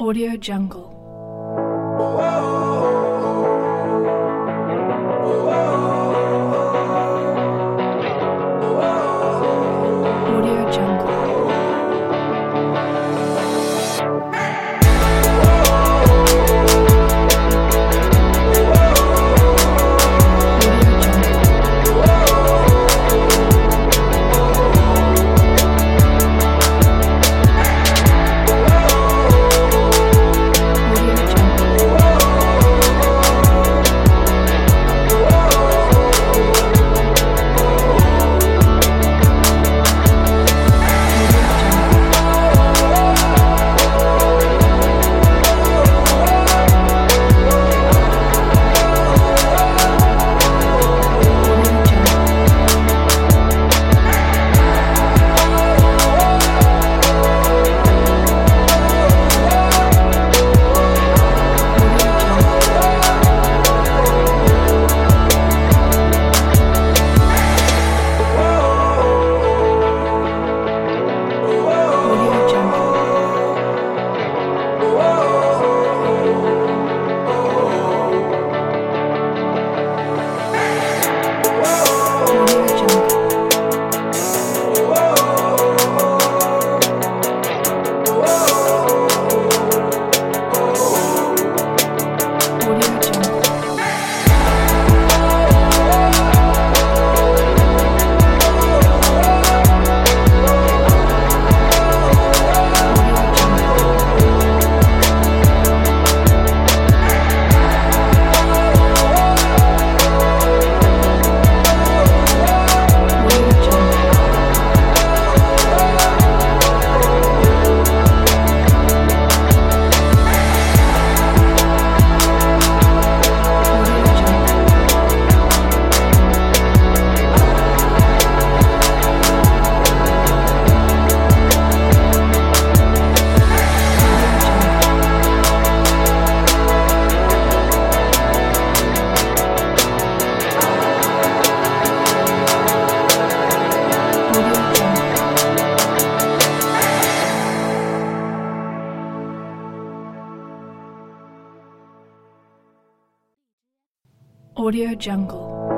Audio Jungle. Audio Audio Jungle.